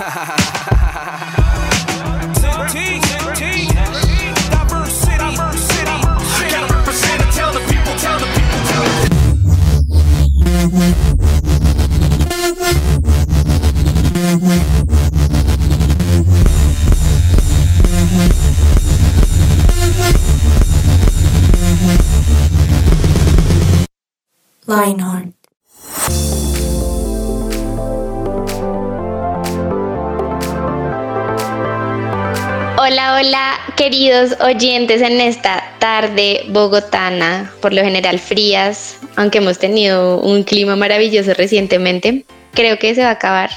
ha ha ha ha queridos oyentes en esta tarde bogotana, por lo general frías, aunque hemos tenido un clima maravilloso recientemente. Creo que se va a acabar.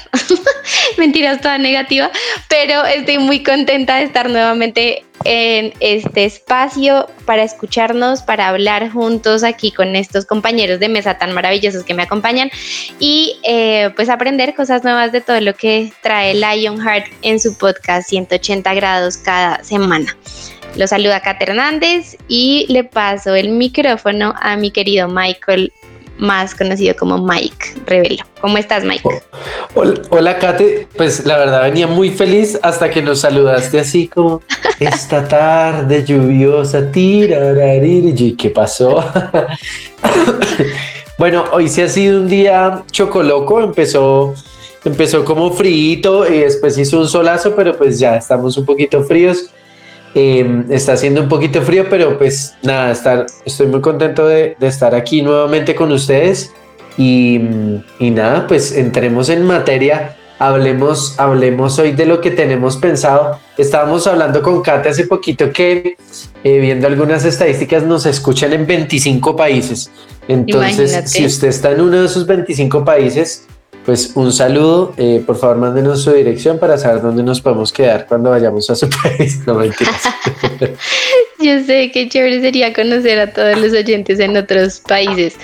Mentiras, toda negativa, pero estoy muy contenta de estar nuevamente en este espacio para escucharnos, para hablar juntos aquí con estos compañeros de mesa tan maravillosos que me acompañan y eh, pues aprender cosas nuevas de todo lo que trae Lionheart en su podcast 180 grados cada semana. Lo saluda Kat Hernández y le paso el micrófono a mi querido Michael más conocido como Mike Revelo. ¿Cómo estás, Mike? Hola, Kate. Pues la verdad venía muy feliz hasta que nos saludaste así como esta tarde lluviosa, tirarariri. ¿Qué pasó? bueno, hoy sí ha sido un día chocoloco. Empezó, empezó como frío y después hizo un solazo, pero pues ya estamos un poquito fríos. Em, está haciendo un poquito frío, pero pues nada, estar, estoy muy contento de, estar aquí nuevamente con ustedes. Y, nada, pues entremos en materia. Hablemos, hablemos hoy de lo que tenemos pensado. Estábamos hablando con Kate hace poquito que, eh, viendo algunas estadísticas, nos escuchan en 25 países. Entonces, si usted está en uno de esos 25 países, pues un saludo, eh, por favor mándenos su dirección para saber dónde nos podemos quedar cuando vayamos a su país. No mentiras. Yo sé que chévere sería conocer a todos los oyentes en otros países.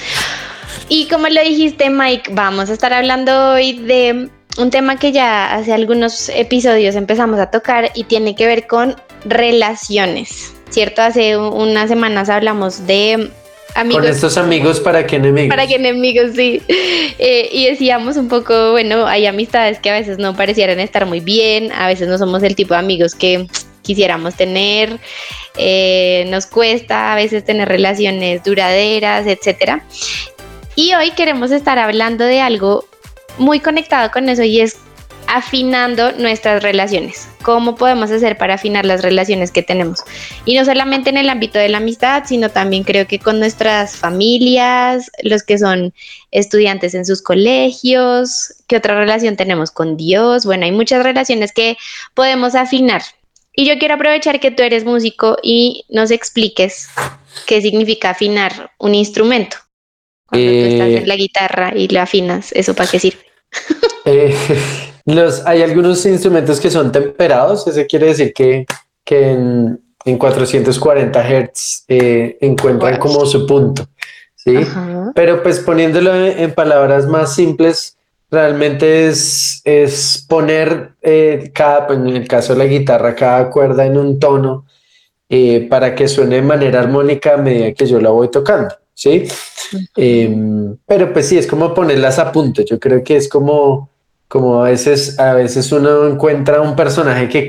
Y como lo dijiste, Mike, vamos a estar hablando hoy de un tema que ya hace algunos episodios empezamos a tocar y tiene que ver con relaciones. ¿Cierto? Hace unas semanas hablamos de con estos amigos, ¿para qué enemigos? Para qué enemigos, sí. Eh, y decíamos un poco, bueno, hay amistades que a veces no parecieran estar muy bien, a veces no somos el tipo de amigos que quisiéramos tener, eh, nos cuesta a veces tener relaciones duraderas, etcétera. Y hoy queremos estar hablando de algo muy conectado con eso y es afinando nuestras relaciones. ¿Cómo podemos hacer para afinar las relaciones que tenemos? Y no solamente en el ámbito de la amistad, sino también creo que con nuestras familias, los que son estudiantes en sus colegios, qué otra relación tenemos con Dios. Bueno, hay muchas relaciones que podemos afinar. Y yo quiero aprovechar que tú eres músico y nos expliques qué significa afinar un instrumento. Cuando tú estás en eh, la guitarra y lo afinas, ¿eso para qué sirve? Eh, los, hay algunos instrumentos que son temperados, eso quiere decir que, que en, en 440 Hz eh, encuentran como su punto, ¿sí? Pero pues poniéndolo en, palabras más simples, realmente es, es poner eh, cada, pues, en el caso de la guitarra, cada cuerda en un tono eh, para que suene de manera armónica a medida que yo la voy tocando, ¿sí? Em, pero pues sí, es como ponerlas a punto, yo creo que es como como a veces, a veces uno encuentra un personaje que,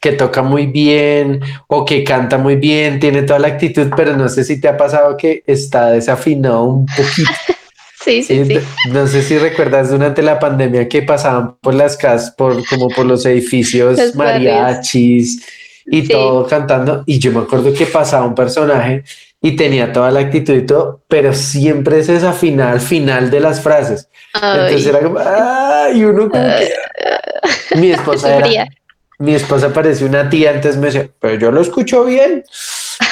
que toca muy bien o que canta muy bien, tiene toda la actitud, pero no sé si te ha pasado que está desafinado un poquito. Sí, sí, sí, No sé si recuerdas durante la pandemia que pasaban por las casas, por, como por los edificios mariachis y todo cantando. Y yo me acuerdo que pasaba un personaje y tenía toda la actitud y todo, pero siempre es esa final, final de las frases. Entonces era como, ay, uno como que... Mi esposa era, mi esposa parecía una tía, antes me decía, pero yo lo escucho bien.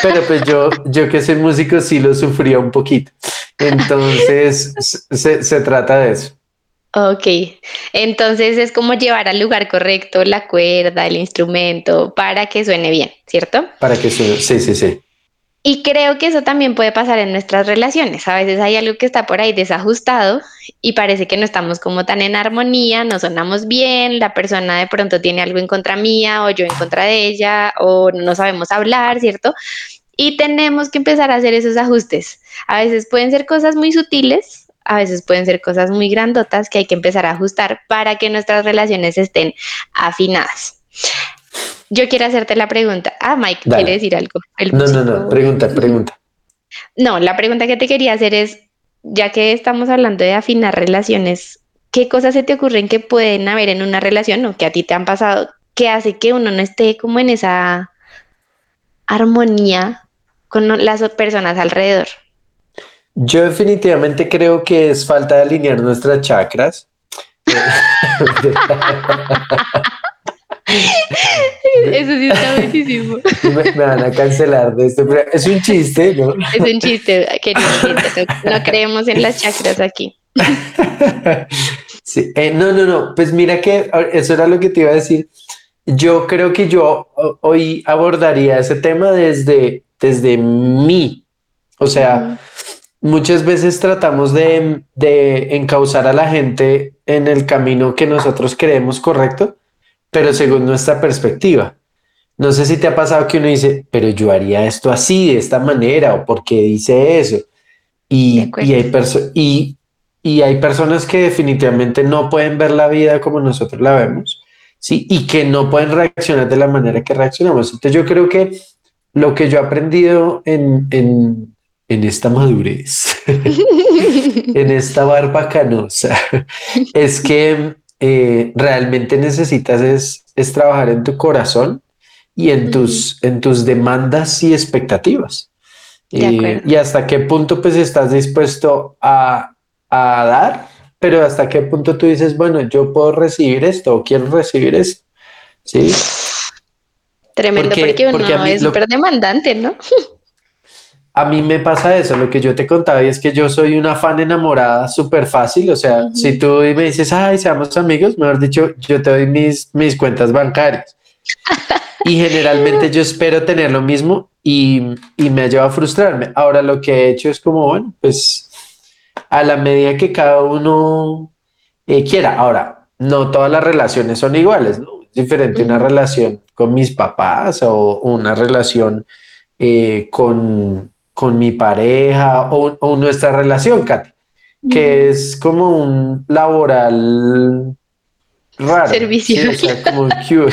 Pero pues yo, yo que soy músico sí lo sufría un poquito. Entonces se, se trata de eso. Ok, entonces es como llevar al lugar correcto la cuerda, el instrumento, para que suene bien, ¿cierto? Para que suene, sí, sí, sí. Y creo que eso también puede pasar en nuestras relaciones. A veces hay algo que está por ahí desajustado y parece que no estamos como tan en armonía, no sonamos bien, la persona de pronto tiene algo en contra mía o yo en contra de ella o no sabemos hablar, ¿cierto? Y tenemos que empezar a hacer esos ajustes. A veces pueden ser cosas muy sutiles a veces pueden ser cosas muy grandotas que hay que empezar a ajustar para que nuestras relaciones estén afinadas. Yo quiero hacerte la pregunta. Ah, Mike, ¿quiere decir algo? no, no, no, pregunta, pregunta. No, la pregunta que te quería hacer es, ya que estamos hablando de afinar relaciones, ¿qué cosas se te ocurren que pueden haber en una relación o que a ti te han pasado que hace que uno no esté como en esa armonía con las personas alrededor? Yo definitivamente creo que es falta de alinear nuestras chakras. Eso sí está buenísimo. Me, van a cancelar de esto, pero es un chiste, ¿no? Es un chiste, querido. No, creemos en las chakras aquí. Sí, eh, no, no, no. Pues mira que eso era lo que te iba a decir. Yo creo que yo hoy abordaría ese tema desde, desde mí. O sea, muchas veces tratamos de, de encauzar a la gente en el camino que nosotros creemos correcto, pero según nuestra perspectiva. No sé si te ha pasado que uno dice, pero yo haría esto así, de esta manera, o por qué dice eso. Y, y hay, y, y hay personas que definitivamente no pueden ver la vida como nosotros la vemos, ¿sí? Y que no pueden reaccionar de la manera que reaccionamos. Entonces yo creo que lo que yo he aprendido en, en, en esta madurez, en esta barba canosa, es que eh, realmente necesitas es, es, trabajar en tu corazón y en, tus, en tus demandas y expectativas. Eh, y hasta qué punto pues estás dispuesto a, a, dar, pero hasta qué punto tú dices, bueno, yo puedo recibir esto o quiero recibir esto. Sí. Tremendo, porque, uno es súper demandante, ¿no? A mí me pasa eso, lo que yo te contaba, y es que yo soy una fan enamorada súper fácil, o sea, si tú me dices, ay, seamos amigos, mejor dicho, yo te doy mis, mis cuentas bancarias. y generalmente yo espero tener lo mismo y, y me lleva a frustrarme. Ahora lo que he hecho es como, bueno, pues a la medida que cada uno eh, quiera. Ahora, no todas las relaciones son iguales, ¿no? Es diferente una relación con mis papás o una relación eh, con, con mi pareja o, nuestra relación, Katy, que es como un laboral raro. Servicio. Sí, como cute.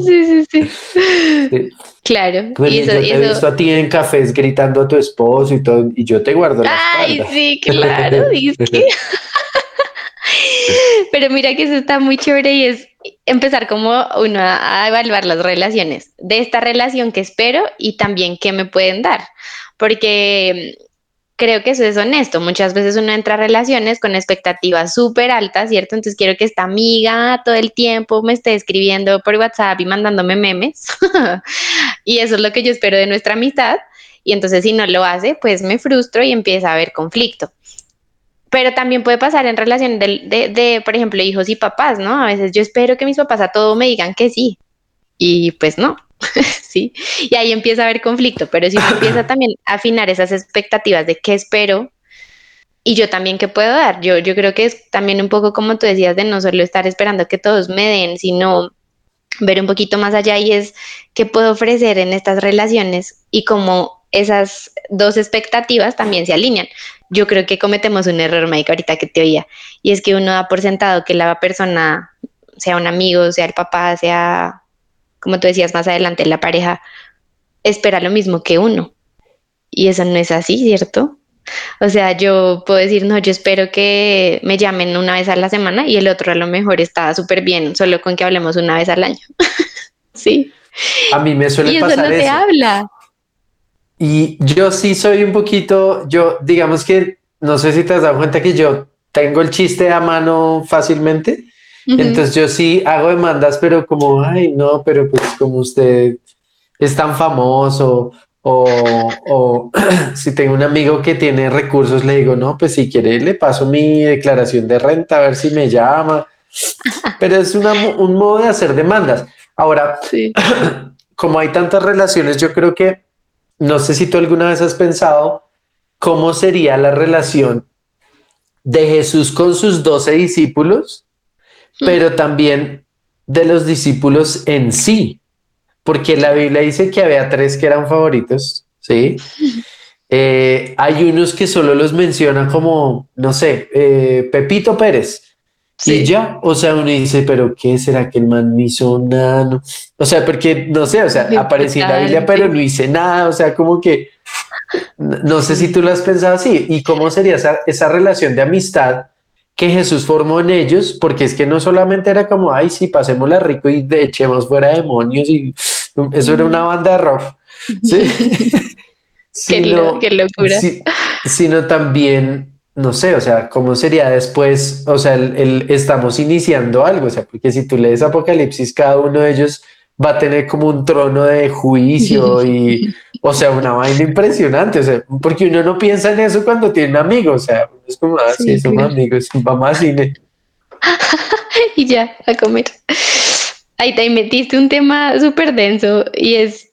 sí, sí, sí, Claro. y eso, yo te he visto a ti en cafés gritando a tu esposo y todo, y yo te guardo la Ay, sí, claro. Pero mira que eso está muy chévere y es empezar como uno a evaluar las relaciones de esta relación que espero y también qué me pueden dar porque creo que eso es honesto. Muchas veces uno entra a relaciones con expectativas súper altas, ¿cierto? Entonces quiero que esta amiga todo el tiempo me esté escribiendo por WhatsApp y mandándome memes. y eso es lo que yo espero de nuestra amistad. Y entonces si no lo hace, pues me frustro y empieza a haber conflicto. Pero también puede pasar en relación de, de, de, por ejemplo, hijos y papás, ¿no? A veces yo espero que mis papás a todo me digan que sí. Y pues no, ¿sí? Y ahí empieza a haber conflicto, pero si uno empieza también a afinar esas expectativas de qué espero y yo también qué puedo dar, yo, yo creo que es también un poco como tú decías de no solo estar esperando que todos me den, sino ver un poquito más allá y es qué puedo ofrecer en estas relaciones y cómo esas dos expectativas también se alinean. Yo creo que cometemos un error, Mike, ahorita que te oía, y es que uno da por sentado que la persona, sea un amigo, sea el papá, sea como tú decías más adelante, la pareja espera lo mismo que uno. Y eso no es así, ¿cierto? O sea, yo puedo decir, no, yo espero que me llamen una vez a la semana y el otro a lo mejor está súper bien, solo con que hablemos una vez al año. sí. A mí me suele y eso no te habla. Y yo sí soy un poquito, yo digamos que, no sé si te has dado cuenta que yo tengo el chiste a mano fácilmente. Entonces yo sí hago demandas, pero como, ay, no, pero pues como usted es tan famoso o, o si tengo un amigo que tiene recursos, le digo, no, pues si quiere le paso mi declaración de renta a ver si me llama. Pero es una, un modo de hacer demandas. Ahora, como hay tantas relaciones, yo creo que, no sé si tú alguna vez has pensado cómo sería la relación de Jesús con sus doce discípulos pero también de los discípulos en sí, porque la Biblia dice que había tres que eran favoritos, ¿sí? eh, hay unos que solo los menciona como, no sé, eh, Pepito Pérez. Y ya, o sea, uno dice, pero ¿qué será que el man no hizo nada? O sea, porque no sé, o sea, aparecí en la Biblia, pero no hice nada, o sea, como que no sé si tú lo has pensado así. ¿Y cómo sería esa, esa relación de amistad que Jesús formó en ellos? Porque es que no solamente era como, ay, sí, pasémosla rico y de echemos fuera demonios y eso era una banda de rock. ¿sí? qué, locura. sino también, no sé, o sea, ¿cómo sería después? O sea, el, estamos iniciando algo, o sea, porque si tú lees Apocalipsis, cada uno de ellos va a tener como un trono de juicio y, o sea, una vaina impresionante, o sea, porque uno no piensa en eso cuando tiene amigos, o sea, es como, ah, sí, somos amigos, vamos a cine. y ya, a comer. Ahí te metiste un tema súper denso y es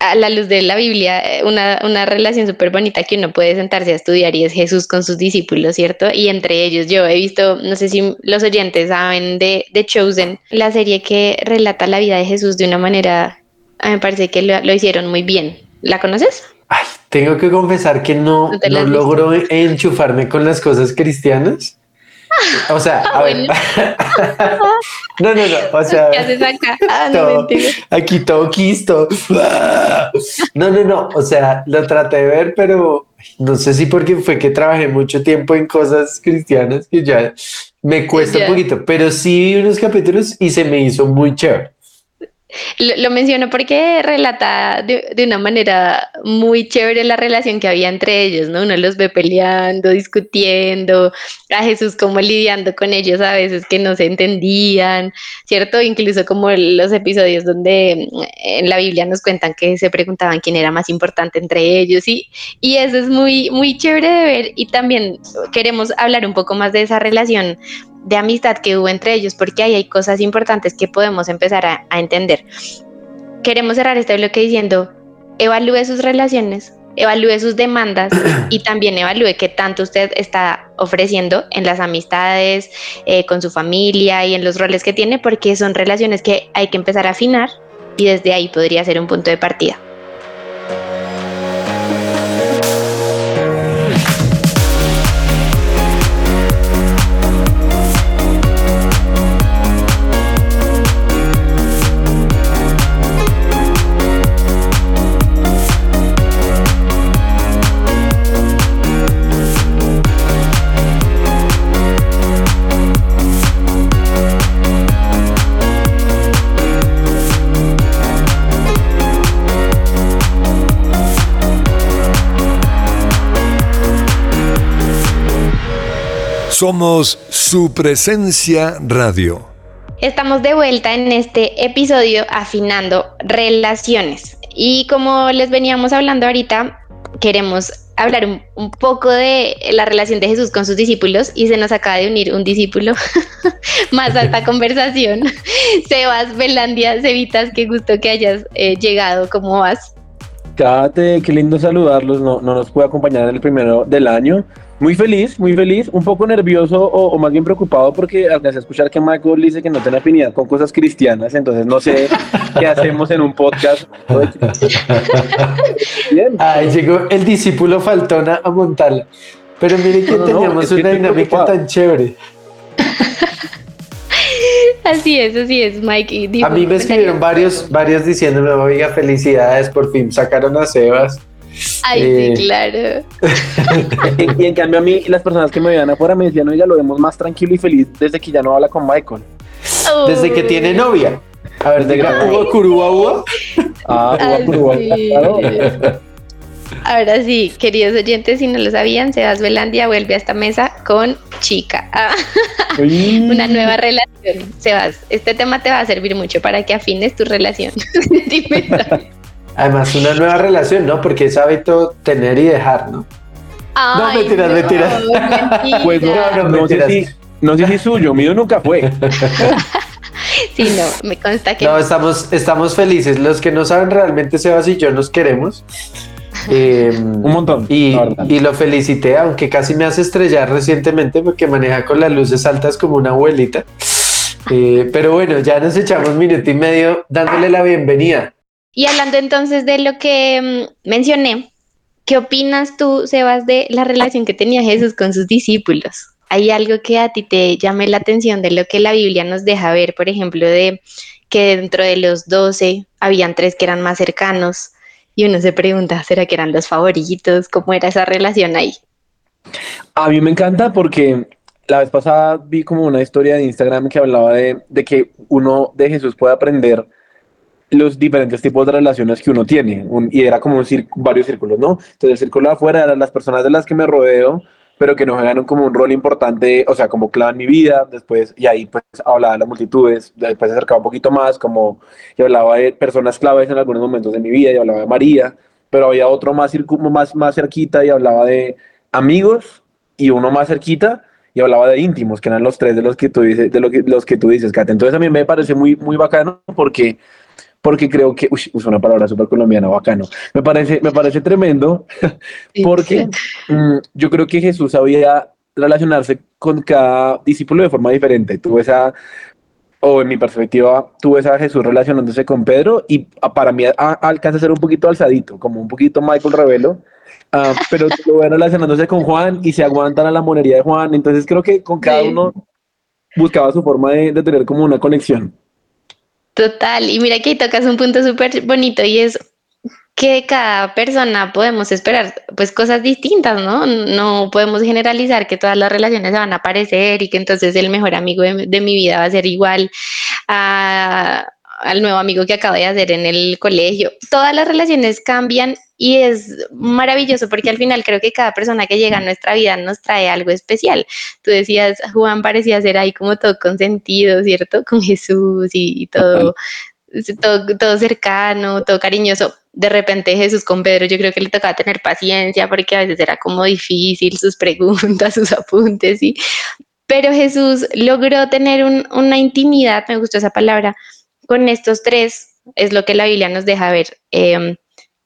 a la luz de la Biblia, eh, una, una relación súper bonita que uno puede sentarse a estudiar y es Jesús con sus discípulos, ¿cierto? Y entre ellos yo he visto, no sé si los oyentes saben de, de Chosen, la serie que relata la vida de Jesús de una manera, me parece que lo, lo hicieron muy bien. ¿La conoces? Ay, tengo que confesar que no, no logro enchufarme con las cosas cristianas. O sea, a ver. no, no, no. O sea, ¿qué haces acá? Ah, no, aquí todo quisto. no, no, no. O sea, lo traté de ver, pero no sé si porque fue que trabajé mucho tiempo en cosas cristianas que ya me cuesta un poquito, pero sí vi unos capítulos y se me hizo muy chévere. Lo, menciono porque relata de, de, una manera muy chévere la relación que había entre ellos, ¿no? Uno los ve peleando, discutiendo, a Jesús como lidiando con ellos a veces que no se entendían, ¿cierto? Incluso como los episodios donde mm, en la Biblia nos cuentan que se preguntaban quién era más importante entre ellos y, y eso es muy, muy chévere de ver y también queremos hablar un poco más de esa relación de amistad que hubo entre ellos, porque ahí hay cosas importantes que podemos empezar a, entender. Queremos cerrar este bloque diciendo, evalúe sus relaciones, evalúe sus demandas y también evalúe qué tanto usted está ofreciendo en las amistades, eh, con su familia y en los roles que tiene, porque son relaciones que hay que empezar a afinar y desde ahí podría ser un punto de partida. Somos su presencia radio. Estamos de vuelta en este episodio afinando relaciones. Y como les veníamos hablando ahorita, queremos hablar un, poco de la relación de Jesús con sus discípulos y se nos acaba de unir un discípulo más a esta conversación. Sebas, Belandia, Cevitas, qué gusto que hayas eh, llegado. ¿Cómo vas? Cállate, qué lindo saludarlos. No, no nos puede acompañar en el primero del año, muy feliz, muy feliz, un poco nervioso o, más bien preocupado porque alcancé a escuchar que Michael dice que no tiene afinidad con cosas cristianas, entonces no sé qué hacemos en un podcast. bien. Ay, llegó el discípulo faltona a montarla. Pero mire que teníamos una dinámica tan chévere. Así es, así es, Mike. a mí me escribieron varios, varios diciéndome, oiga, felicidades, por fin sacaron a Sebas. Ay, sí, eh, claro. y en cambio a mí, las personas que me veían afuera me decían, oiga, lo vemos más tranquilo y feliz desde que ya no habla con Michael. Desde que tiene novia. A ver, de Uva Curuba Ah, Uva Ahora sí, queridos oyentes, si no lo sabían, Sebas Velandia vuelve a esta mesa con chica. Ah, una nueva relación. Sebas, este tema te va a servir mucho para que afines tu relación. Además, una nueva relación, ¿no? Porque es hábito tener y dejar, ¿no? no, mentiras, no, mentiras. Pues no, no, sé si, no sé si suyo, mío nunca fue. sí, no, me consta que. No, estamos, estamos felices. Los que no saben realmente, Sebas y yo nos queremos. Em, un montón. Y, y, lo felicité, aunque casi me hace estrellar recientemente porque maneja con las luces altas como una abuelita. Eh, pero bueno, ya nos echamos un minuto y medio dándole la bienvenida. Y hablando entonces de lo que mm, mencioné, ¿qué opinas tú, Sebas, de la relación que tenía Jesús con sus discípulos? ¿Hay algo que a ti te llame la atención de lo que la Biblia nos deja ver, por ejemplo, de que dentro de los doce habían tres que eran más cercanos y uno se pregunta, ¿será que eran los favoritos? ¿Cómo era esa relación ahí? A mí me encanta porque la vez pasada vi como una historia de Instagram que hablaba de, de que uno de Jesús puede aprender los diferentes tipos de relaciones que uno tiene. y era como un varios círculos, ¿no? Entonces el círculo de afuera eran las personas de las que me rodeo, pero que no juegan como un rol importante, o sea, como clave en mi vida, después, y ahí pues hablaba de las multitudes, después se acercaba un poquito más, como, y hablaba de personas claves en algunos momentos de mi vida, y hablaba de María, pero había otro más, más, más cerquita y hablaba de amigos, y uno más cerquita, y hablaba de íntimos, que eran los tres de los que tú dices, de lo que, los que tú dices, Kate. Entonces a mí me parece muy, muy bacano porque porque creo que, uy, uso una palabra súper colombiana, bacano, me parece, me parece tremendo, porque mm, yo creo que Jesús sabía relacionarse con cada discípulo de forma diferente. Tuve esa, o en mi perspectiva, tuve esa Jesús relacionándose con Pedro y para mí alcanza a ser un poquito alzadito, como un poquito Michael Revelo, uh, pero lo ve relacionándose con Juan y se aguantan a la monería de Juan. Entonces creo que con cada uno buscaba su forma de, de tener como una conexión. Total, y mira que ahí tocas un punto súper bonito y es que cada persona podemos esperar pues cosas distintas, ¿no? No podemos generalizar que todas las relaciones se van a parecer y que entonces el mejor amigo de, de mi vida va a ser igual a, al nuevo amigo que acabo de hacer en el colegio. Todas las relaciones cambian y es maravilloso porque al final creo que cada persona que llega a nuestra vida nos trae algo especial. Tú decías, Juan parecía ser ahí como todo consentido, ¿cierto? Con Jesús y, todo, todo, todo cercano, todo cariñoso. De repente Jesús con Pedro yo creo que le tocaba tener paciencia porque a veces era como difícil sus preguntas, sus apuntes, y Pero Jesús logró tener una intimidad, me gustó esa palabra, con estos tres, es lo que la Biblia nos deja ver, em,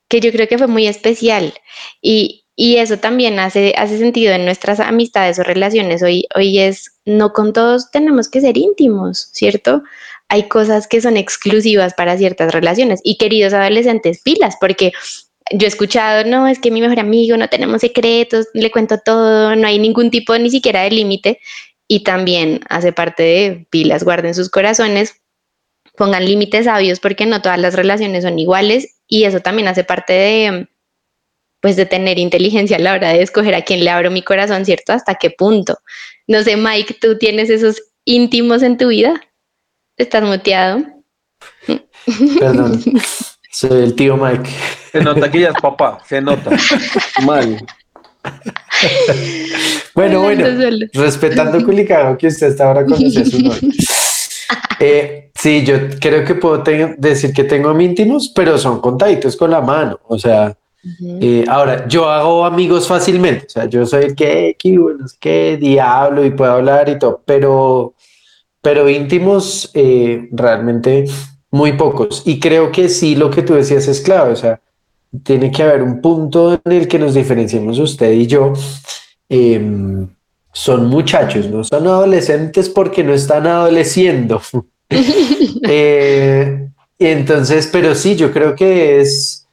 que yo creo que fue muy especial y, eso también hace, hace sentido en nuestras amistades o relaciones. Hoy, hoy es, no con todos tenemos que ser íntimos, ¿cierto? Hay cosas que son exclusivas para ciertas relaciones y queridos adolescentes, pilas, porque yo he escuchado, no, es que mi mejor amigo, no tenemos secretos, le cuento todo, no hay ningún tipo ni siquiera de límite y también hace parte de pilas, guarden sus corazones pongan límites sabios porque no todas las relaciones son iguales y eso también hace parte de pues de tener inteligencia a la hora de escoger a quién le abro mi corazón, ¿cierto? Hasta qué punto. No sé, Mike, ¿tú tienes esos íntimos en tu vida? ¿Estás muteado? Perdón, soy el tío Mike. Se nota que ya es papá, se nota. Mal. bueno, bueno, respetando Culicado que usted está ahora conoce su nombre. Eh, sí, yo creo que puedo decir que tengo íntimos, pero son contaditos con la mano. O sea, eh, ahora yo hago amigos fácilmente. O sea, yo soy el que, que bueno, es que diablo y puedo hablar y todo, pero, pero íntimos eh, realmente muy pocos. Y creo que sí, lo que tú decías es clave. O sea, tiene que haber un punto en el que nos diferenciemos usted y yo. Eh, son muchachos, no son adolescentes porque no están adoleciendo. eh, entonces, pero sí, yo creo que es,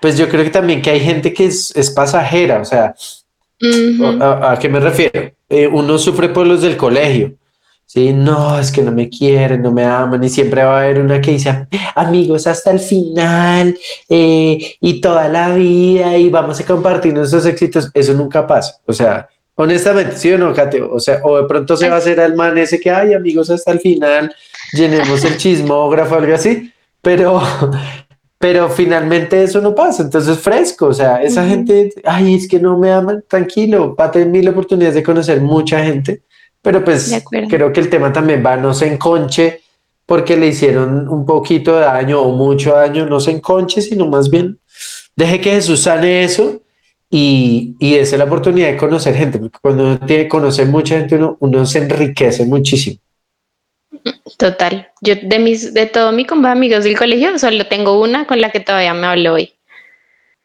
pues yo creo que también que hay gente que es, es pasajera, o sea, ¿a, qué me refiero? Eh, uno sufre por los del colegio. Sí, no, es que no me quieren, no me aman y siempre va a haber una que dice, amigos hasta el final eh, y toda la vida y vamos a compartir nuestros éxitos. Eso nunca pasa. O sea, Honestamente, ¿sí o no, Cateo? O sea, o de pronto se va a hacer al man ese que, hay amigos, hasta el final, llenemos el chismógrafo, algo así, pero, pero finalmente eso no pasa, entonces fresco, o sea, esa gente, ay, es que no me aman, tranquilo, va a tener mil oportunidades de conocer mucha gente, pero pues creo que el tema también va, no se enconche porque le hicieron un poquito de daño o mucho daño, no se enconche, sino más bien deje que Jesús sane eso y, y esa es la oportunidad de conocer gente, porque cuando uno tiene conocer mucha gente, uno, uno se enriquece muchísimo. Total. Yo de mis, de todo mi amigos del colegio, solo tengo una con la que todavía me hablo hoy.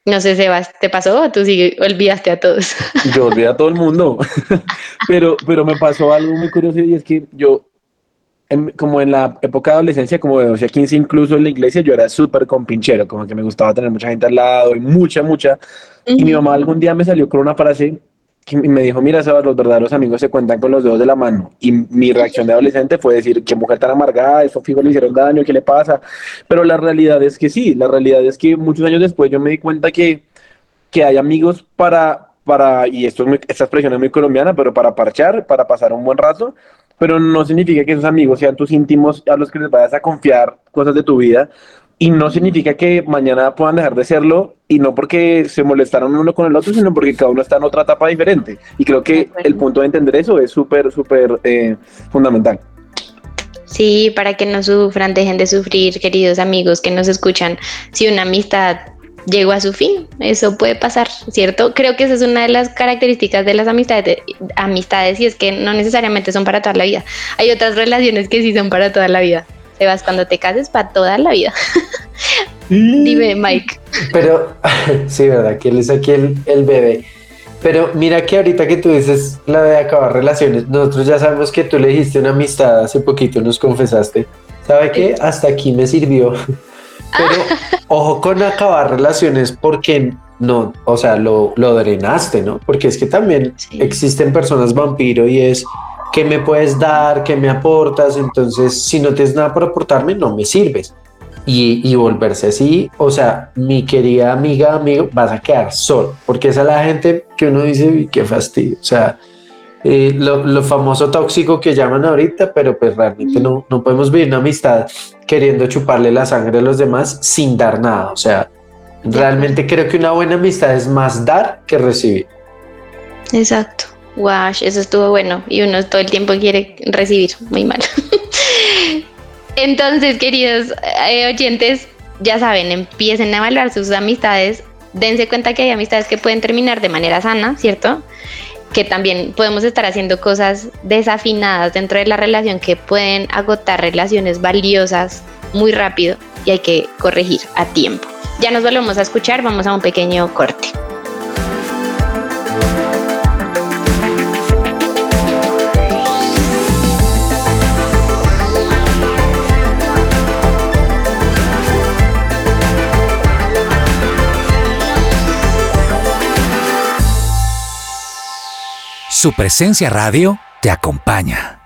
No sé, Sebas, ¿te pasó o tú sí olvidaste a todos? Yo olvidé a todo el mundo, pero, pero me pasó algo muy curioso y es que yo como en la época de adolescencia, como de 12 a 15, incluso en la iglesia, yo era súper compinchero, como que me gustaba tener mucha gente al lado y mucha, mucha. Y mi mamá algún día me salió con una frase que me dijo, mira, Sebas, los verdaderos amigos se cuentan con los dedos de la mano. Y mi reacción de adolescente fue decir, qué mujer tan amargada, eso fijo le hicieron daño, ¿qué le pasa? Pero la realidad es que sí, la realidad es que muchos años después yo me di cuenta que, que hay amigos para, para, y esto es esta expresión es muy colombiana, pero para parchar, para pasar un buen rato, pero no significa que esos amigos sean tus íntimos a los que les vayas a confiar cosas de tu vida, y no significa que mañana puedan dejar de serlo y no porque se molestaron uno con el otro, sino porque cada uno está en otra etapa diferente. Y creo que el punto de entender eso es súper, súper eh, fundamental. Sí, para que no sufran, dejen de sufrir, queridos amigos que nos escuchan. Si una amistad llegó a su fin, eso puede pasar, ¿cierto? Creo que esa es una de las características de las amistades, amistades y es que no necesariamente son para toda la vida. Hay otras relaciones que sí son para toda la vida. Sebas, cuando te cases para toda la vida. Dime, Mike. Pero, sí, ¿verdad? Que él es aquí el, el, bebé. Pero mira que ahorita que tú dices la de acabar relaciones, nosotros ya sabemos que tú le dijiste una amistad hace poquito, nos confesaste. ¿Sabe qué? Hasta aquí me sirvió. Pero ojo con acabar relaciones porque no, o sea, lo, lo drenaste, ¿no? Porque es que también existen personas vampiro y es ¿qué me puedes dar? ¿Qué me aportas? Entonces, si no tienes nada para aportarme, no me sirves. Y, volverse así, o sea, mi querida amiga, amigo, vas a quedar solo, porque esa es la gente que uno dice, qué fastidio, o sea, eh, lo, famoso tóxico que llaman ahorita, pero pues realmente no, no podemos vivir una amistad queriendo chuparle la sangre a los demás sin dar nada, o sea, realmente creo que una buena amistad es más dar que recibir. Exacto. Wash, eso estuvo bueno. Y uno todo el tiempo quiere recibir. Muy mal. Entonces, queridos eh, oyentes, ya saben, empiecen a evaluar sus amistades. Dense cuenta que hay amistades que pueden terminar de manera sana, ¿cierto? Que también podemos estar haciendo cosas desafinadas dentro de la relación que pueden agotar relaciones valiosas muy rápido y hay que corregir a tiempo. Ya nos volvemos a escuchar, vamos a un pequeño corte. Su presencia radio te acompaña.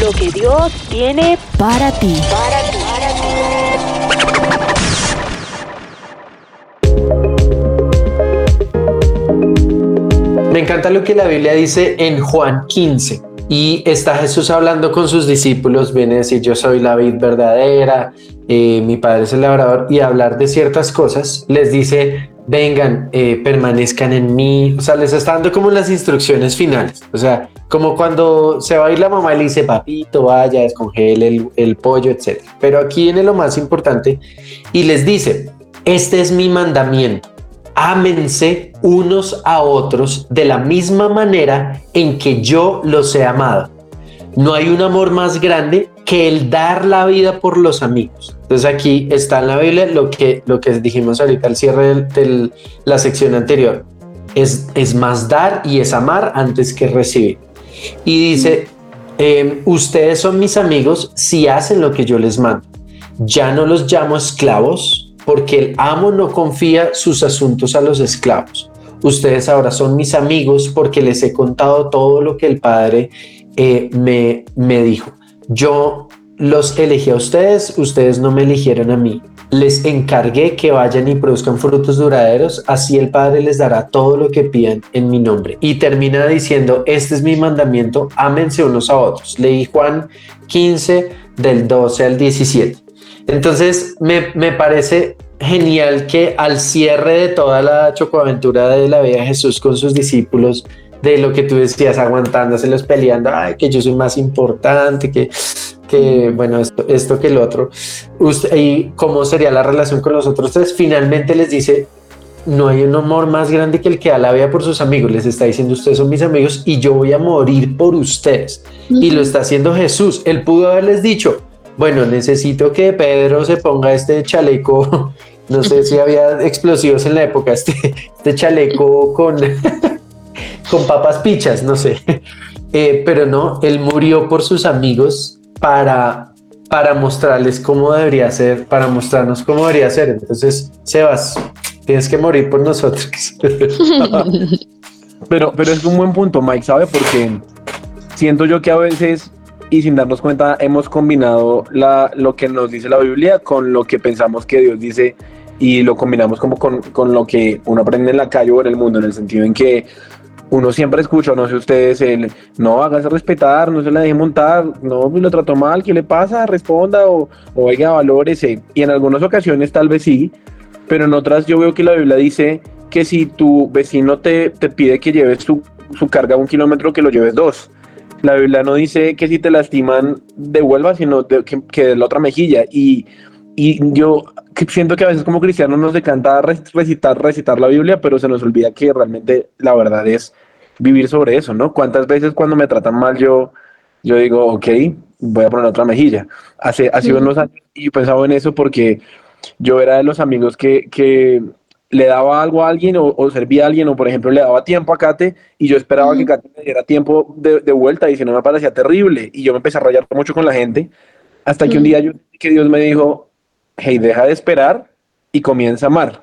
Lo que Dios tiene para ti. Me encanta lo que la Biblia dice en Juan 15. Y está Jesús hablando con sus discípulos, viene a decir, yo soy la vid verdadera, eh, mi padre es el labrador, y hablar de ciertas cosas, les dice, vengan, eh, permanezcan en mí, o sea, les está dando como las instrucciones finales, o sea, como cuando se va a ir la mamá y le dice, papito, vaya, descongele el, el pollo, etc. Pero aquí viene lo más importante y les dice, este es mi mandamiento, ámense unos a otros de la misma manera en que yo los he amado. No hay un amor más grande que el dar la vida por los amigos. Entonces aquí está en la Biblia lo que, lo que dijimos ahorita al cierre de la sección anterior. Es, es más dar y es amar antes que recibir. Y dice, em, ustedes son mis amigos si hacen lo que yo les mando. Ya no los llamo esclavos porque el amo no confía sus asuntos a los esclavos. Ustedes ahora son mis amigos porque les he contado todo lo que el Padre eh, me, me dijo, yo los elegí a ustedes, ustedes no me eligieron a mí. Les encargué que vayan y produzcan frutos duraderos, así el Padre les dará todo lo que pidan en mi nombre. Y termina diciendo, este es mi mandamiento, ámense unos a otros. Leí Juan 15 del 12 al 17. Entonces me, me parece genial que al cierre de toda la chocoaventura de la vida de Jesús con sus discípulos, de lo que tú decías, aguantándoselos, peleando, ay, que yo soy más importante, que, que bueno, esto, esto que el otro. Usted, y cómo sería la relación con los otros tres, finalmente les dice, no hay un amor más grande que el que da la vida por sus amigos. Les está diciendo, ustedes son mis amigos y yo voy a morir por ustedes. Y lo está haciendo Jesús. Él pudo haberles dicho, bueno, necesito que Pedro se ponga este chaleco. No sé si había explosivos en la época, este, este chaleco con con papas pichas, no sé. Eh, pero no, él murió por sus amigos para, para mostrarles cómo debería ser, para mostrarnos cómo debería ser. Entonces, Sebas, tienes que morir por nosotros. pero, pero es un buen punto, Mike, ¿sabe? Porque siento yo que a veces y sin darnos cuenta hemos combinado la, lo que nos dice la Biblia con lo que pensamos que Dios dice y lo combinamos como con, con lo que uno aprende en la calle o en el mundo, en el sentido en que uno siempre escucha, no sé ustedes, no hágase respetar, no se la deje montar, no lo trató mal, ¿qué le pasa? Responda o, o oiga, valórese. Y en algunas ocasiones tal vez sí, pero en otras yo veo que la Biblia dice que si tu vecino te, te pide que lleves su, su carga un kilómetro, que lo lleves dos. La Biblia no dice que si te lastiman devuelva, sino que, que de la otra mejilla. Y, y yo siento que a veces como cristianos nos encanta recitar, recitar la Biblia, pero se nos olvida que realmente la verdad es vivir sobre eso, ¿no? ¿Cuántas veces cuando me tratan mal yo, yo digo, ok, voy a poner otra mejilla? Hace, hace unos años y pensaba en eso porque yo era de los amigos que, que le daba algo a alguien o, servía a alguien o por ejemplo le daba tiempo a Kate y yo esperaba que Kate me diera tiempo de, de, vuelta y si no me parecía terrible y yo me empecé a rayar mucho con la gente hasta que un día yo, que Dios me dijo, hey, deja de esperar y comienza a amar.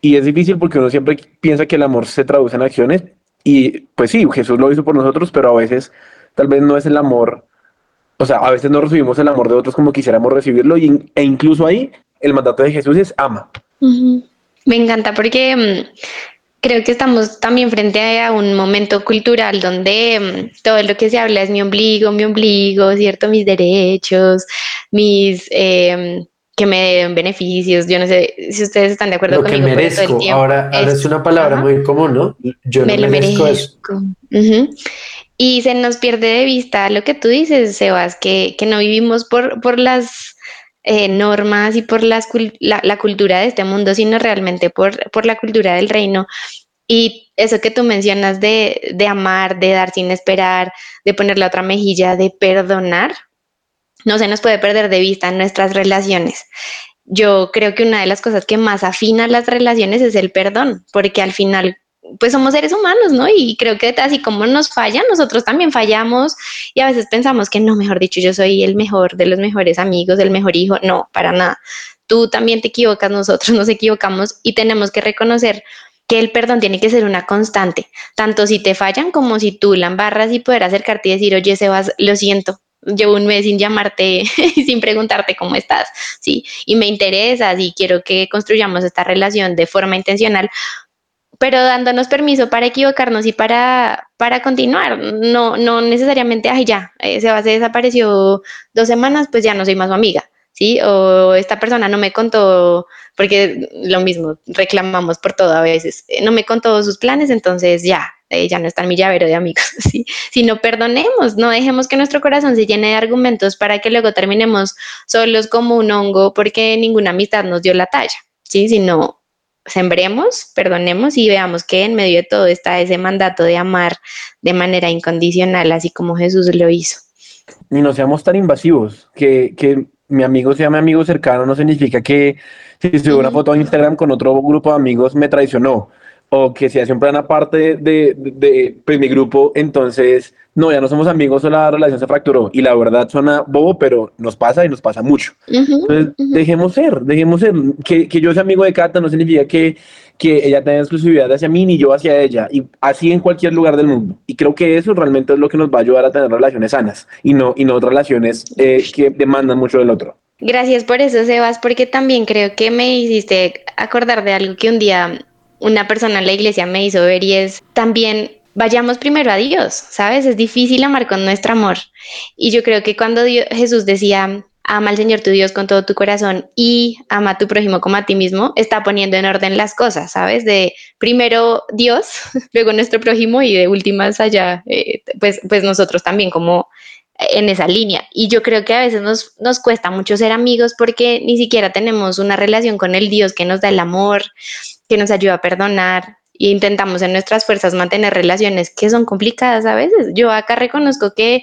Y es difícil porque uno siempre piensa que el amor se traduce en acciones, y pues sí, Jesús lo hizo por nosotros, pero a veces tal vez no es el amor, o sea, a veces no recibimos el amor de otros como quisiéramos recibirlo y, e incluso ahí el mandato de Jesús es ama. Me encanta porque mm, creo que estamos también frente a un momento cultural donde mm, todo lo que se habla es mi ombligo, mi ombligo, ¿cierto? Mis derechos, mis... Eh, que me den beneficios. Yo no sé si ustedes están de acuerdo lo conmigo. Que merezco. ahora, es, una palabra muy común, ¿no? Yo no me merezco, eso. Y se nos pierde de vista lo que tú dices, Sebas, que, que no vivimos por, por las eh, normas y por las, la, la, cultura de este mundo, sino realmente por, por la cultura del reino. Y eso que tú mencionas de, de amar, de dar sin esperar, de poner la otra mejilla, de perdonar, no se nos puede perder de vista en nuestras relaciones. Yo creo que una de las cosas que más afina las relaciones es el perdón, porque al final pues somos seres humanos, ¿no? Y creo que así como nos fallan, nosotros también fallamos y a veces pensamos que no, mejor dicho, yo soy el mejor de los mejores amigos, el mejor hijo. No, para nada. Tú también te equivocas, nosotros nos equivocamos y tenemos que reconocer que el perdón tiene que ser una constante, tanto si te fallan como si tú la embarras y poder acercarte y decir, oye, Sebas, lo siento, llevo un mes sin llamarte y sin preguntarte cómo estás, ¿sí? Y me interesas y quiero que construyamos esta relación de forma intencional, pero dándonos permiso para equivocarnos y para, para continuar. No, no necesariamente, ay, ya, eh, se desapareció dos semanas, pues ya no soy más su amiga, ¿sí? O esta persona no me contó, porque lo mismo, reclamamos por todo a veces, eh, no me contó sus planes, entonces ya, eh, ya no está en mi llavero de amigos, ¿sí? Si no perdonemos, no dejemos que nuestro corazón se llene de argumentos para que luego terminemos solos como un hongo porque ninguna amistad nos dio la talla, ¿sí? Sino sembremos, perdonemos y veamos que en medio de todo está ese mandato de amar de manera incondicional, así como Jesús lo hizo. Y no seamos tan invasivos, que, que mi amigo sea mi amigo cercano no significa que si subo una foto a Instagram con otro grupo de amigos me traicionó o que se hace un plan aparte de, de, pues, mi grupo, entonces, no, ya no somos amigos o la relación se fracturó. Y la verdad suena bobo, pero nos pasa y nos pasa mucho. entonces, dejemos ser, dejemos ser. Que, que, yo sea amigo de Cata no significa que, que ella tenga exclusividad hacia mí ni yo hacia ella. Y así en cualquier lugar del mundo. Y creo que eso realmente es lo que nos va a ayudar a tener relaciones sanas y no, y no relaciones eh, que demandan mucho del otro. Gracias por eso, Sebas, porque también creo que me hiciste acordar de algo que un día una persona en la iglesia me hizo ver y es también vayamos primero a Dios, ¿sabes? Es difícil amar con nuestro amor. Y yo creo que cuando Jesús decía, ama al Señor tu Dios con todo tu corazón y ama a tu prójimo como a ti mismo, está poniendo en orden las cosas, ¿sabes? De primero Dios, luego nuestro prójimo y de últimas allá, eh, pues, pues nosotros también como en esa línea. Y yo creo que a veces nos, nos cuesta mucho ser amigos porque ni siquiera tenemos una relación con el Dios que nos da el amor, que nos ayuda a perdonar e intentamos en nuestras fuerzas mantener relaciones que son complicadas a veces. Yo acá reconozco que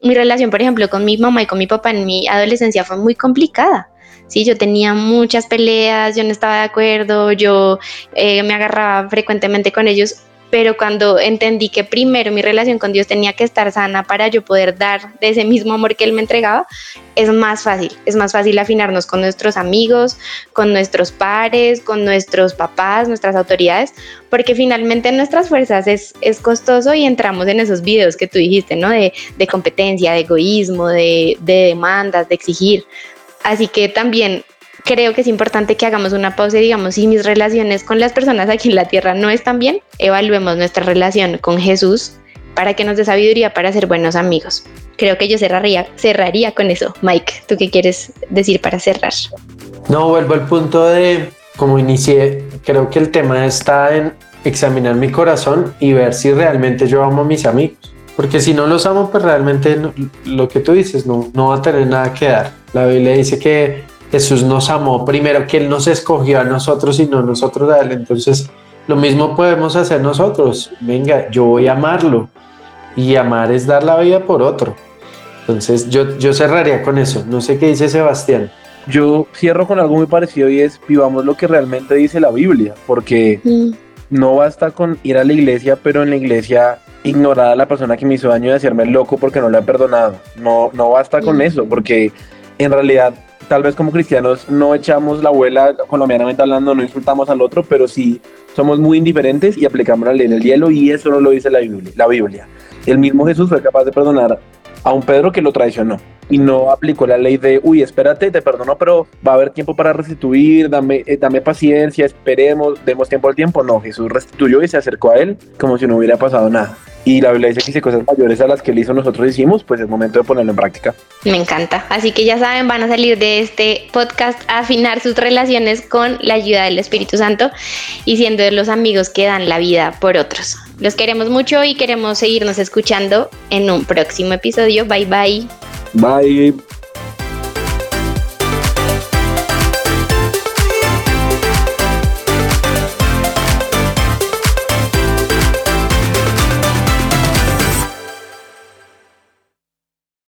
mi relación, por ejemplo, con mi mamá y con mi papá en mi adolescencia fue muy complicada. Sí, yo tenía muchas peleas, yo no estaba de acuerdo, yo eh, me agarraba frecuentemente con ellos, pero cuando entendí que primero mi relación con Dios tenía que estar sana para yo poder dar de ese mismo amor que Él me entregaba, es más fácil, es más fácil afinarnos con nuestros amigos, con nuestros pares, con nuestros papás, nuestras autoridades, porque finalmente nuestras fuerzas es, es costoso y entramos en esos videos que tú dijiste, ¿no? De, de competencia, de egoísmo, de, de demandas, de exigir. Así que también creo que es importante que hagamos una pausa y digamos, si mis relaciones con las personas aquí en la tierra no están bien, evaluemos nuestra relación con Jesús para que nos dé sabiduría para ser buenos amigos. Creo que yo cerraría, cerraría con eso. Mike, ¿tú qué quieres decir para cerrar? No, vuelvo al punto de como inicié, creo que el tema está en examinar mi corazón y ver si realmente yo amo a mis amigos. Porque si no los amo, pues realmente lo que tú dices no, no va a tener nada que dar. La Biblia dice que Jesús nos amó primero, que Él nos escogió a nosotros y no nosotros a Él. Entonces, lo mismo podemos hacer nosotros. Venga, yo voy a amarlo. Y amar es dar la vida por otro. Entonces, yo, yo cerraría con eso. No sé qué dice Sebastián. Yo cierro con algo muy parecido y es vivamos lo que realmente dice la Biblia, porque mm. no basta con ir a la iglesia, pero en la iglesia ignorar a la persona que me hizo daño y hacerme loco porque no le ha perdonado. No, no basta con mm. eso, porque en realidad tal vez como cristianos no echamos la abuela colombianamente hablando, no insultamos al otro, pero sí somos muy indiferentes y aplicamos la ley del hielo y eso no lo dice la Biblia. La Biblia. El mismo Jesús fue capaz de perdonar a un Pedro que lo traicionó y no aplicó la ley de, uy, espérate, te perdono, pero va a haber tiempo para restituir, dame, eh, dame paciencia, esperemos, demos tiempo al tiempo. No, Jesús restituyó y se acercó a él como si no hubiera pasado nada y la Biblia dice que si cosas mayores a las que él hizo nosotros hicimos, pues es momento de ponerlo en práctica. Me encanta. Así que ya saben, van a salir de este podcast a afinar sus relaciones con la ayuda del Espíritu Santo y siendo de los amigos que dan la vida por otros. Los queremos mucho y queremos seguirnos escuchando en un próximo episodio. Bye bye. Bye.